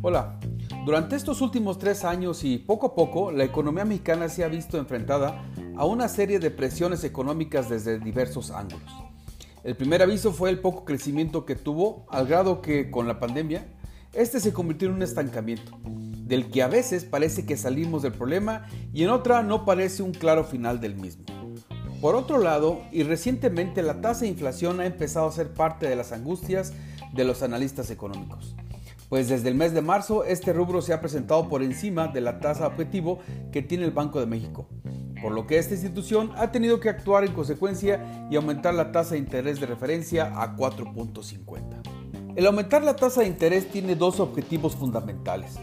Hola, durante estos últimos tres años y poco a poco la economía mexicana se ha visto enfrentada a una serie de presiones económicas desde diversos ángulos. El primer aviso fue el poco crecimiento que tuvo, al grado que con la pandemia, este se convirtió en un estancamiento, del que a veces parece que salimos del problema y en otra no parece un claro final del mismo. Por otro lado, y recientemente la tasa de inflación ha empezado a ser parte de las angustias de los analistas económicos pues desde el mes de marzo este rubro se ha presentado por encima de la tasa objetivo que tiene el Banco de México, por lo que esta institución ha tenido que actuar en consecuencia y aumentar la tasa de interés de referencia a 4.50. El aumentar la tasa de interés tiene dos objetivos fundamentales.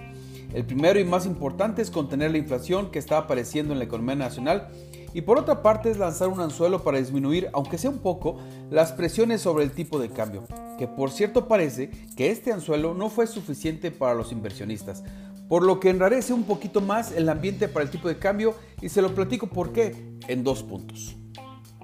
El primero y más importante es contener la inflación que está apareciendo en la economía nacional y por otra parte es lanzar un anzuelo para disminuir, aunque sea un poco, las presiones sobre el tipo de cambio, que por cierto parece que este anzuelo no fue suficiente para los inversionistas, por lo que enrarece un poquito más el ambiente para el tipo de cambio y se lo platico por qué en dos puntos.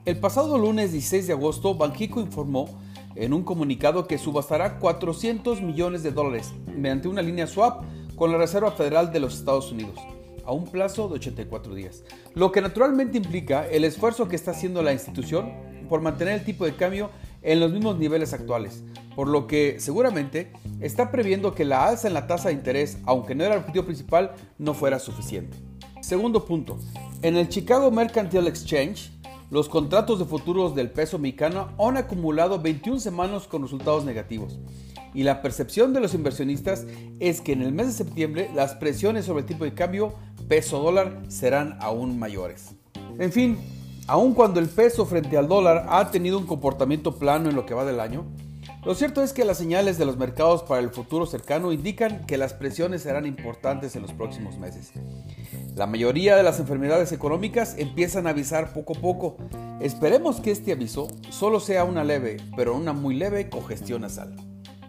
El pasado lunes 16 de agosto, Banjico informó en un comunicado que subastará 400 millones de dólares mediante una línea swap con la Reserva Federal de los Estados Unidos a un plazo de 84 días, lo que naturalmente implica el esfuerzo que está haciendo la institución por mantener el tipo de cambio en los mismos niveles actuales, por lo que seguramente está previendo que la alza en la tasa de interés, aunque no era el objetivo principal, no fuera suficiente. Segundo punto, en el Chicago Mercantile Exchange, los contratos de futuros del peso mexicano han acumulado 21 semanas con resultados negativos y la percepción de los inversionistas es que en el mes de septiembre las presiones sobre el tipo de cambio peso dólar serán aún mayores. En fin, aun cuando el peso frente al dólar ha tenido un comportamiento plano en lo que va del año, lo cierto es que las señales de los mercados para el futuro cercano indican que las presiones serán importantes en los próximos meses. La mayoría de las enfermedades económicas empiezan a avisar poco a poco. Esperemos que este aviso solo sea una leve, pero una muy leve congestión nasal.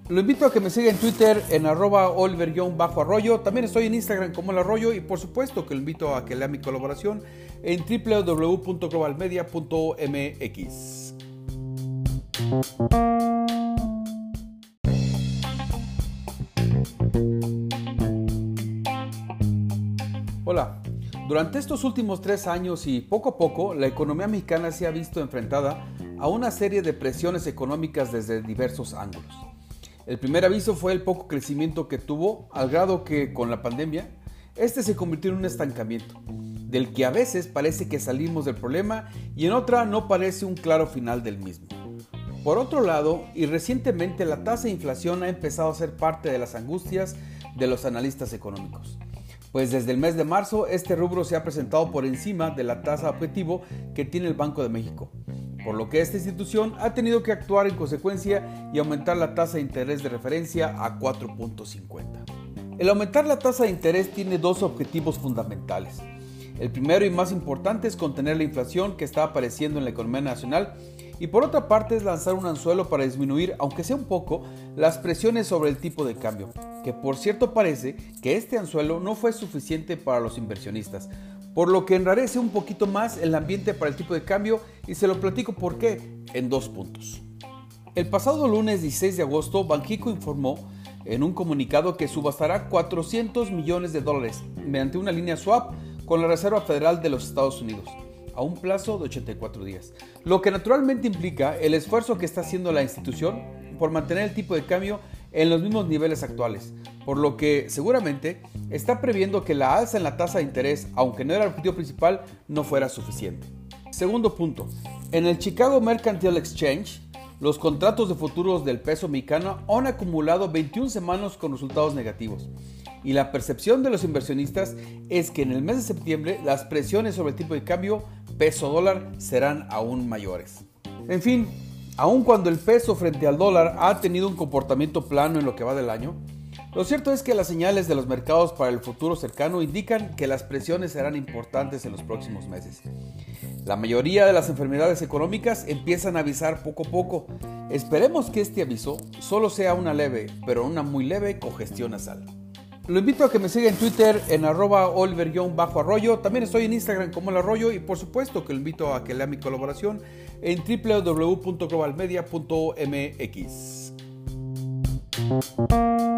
Lo invito a que me siga en Twitter en arroba oliver-arroyo. También estoy en Instagram como el arroyo y por supuesto que lo invito a que lea mi colaboración en www.globalmedia.mx. Hola, durante estos últimos tres años y poco a poco la economía mexicana se ha visto enfrentada a una serie de presiones económicas desde diversos ángulos. El primer aviso fue el poco crecimiento que tuvo, al grado que con la pandemia, este se convirtió en un estancamiento, del que a veces parece que salimos del problema y en otra no parece un claro final del mismo. Por otro lado, y recientemente la tasa de inflación ha empezado a ser parte de las angustias de los analistas económicos, pues desde el mes de marzo este rubro se ha presentado por encima de la tasa objetivo que tiene el Banco de México, por lo que esta institución ha tenido que actuar en consecuencia y aumentar la tasa de interés de referencia a 4.50. El aumentar la tasa de interés tiene dos objetivos fundamentales. El primero y más importante es contener la inflación que está apareciendo en la economía nacional y por otra parte es lanzar un anzuelo para disminuir, aunque sea un poco, las presiones sobre el tipo de cambio, que por cierto parece que este anzuelo no fue suficiente para los inversionistas, por lo que enrarece un poquito más el ambiente para el tipo de cambio y se lo platico por qué en dos puntos. El pasado lunes 16 de agosto, Banjico informó en un comunicado que subastará 400 millones de dólares mediante una línea swap con la Reserva Federal de los Estados Unidos a un plazo de 84 días, lo que naturalmente implica el esfuerzo que está haciendo la institución por mantener el tipo de cambio en los mismos niveles actuales, por lo que seguramente está previendo que la alza en la tasa de interés, aunque no era el objetivo principal, no fuera suficiente. Segundo punto, en el Chicago Mercantile Exchange, los contratos de futuros del peso mexicano han acumulado 21 semanas con resultados negativos. Y la percepción de los inversionistas es que en el mes de septiembre las presiones sobre el tipo de cambio peso dólar serán aún mayores. En fin, aun cuando el peso frente al dólar ha tenido un comportamiento plano en lo que va del año, lo cierto es que las señales de los mercados para el futuro cercano indican que las presiones serán importantes en los próximos meses. La mayoría de las enfermedades económicas empiezan a avisar poco a poco. Esperemos que este aviso solo sea una leve, pero una muy leve congestión nasal. Lo invito a que me siga en Twitter en arroba oliver-arroyo. También estoy en Instagram como el arroyo y por supuesto que lo invito a que lea mi colaboración en www.globalmedia.mx.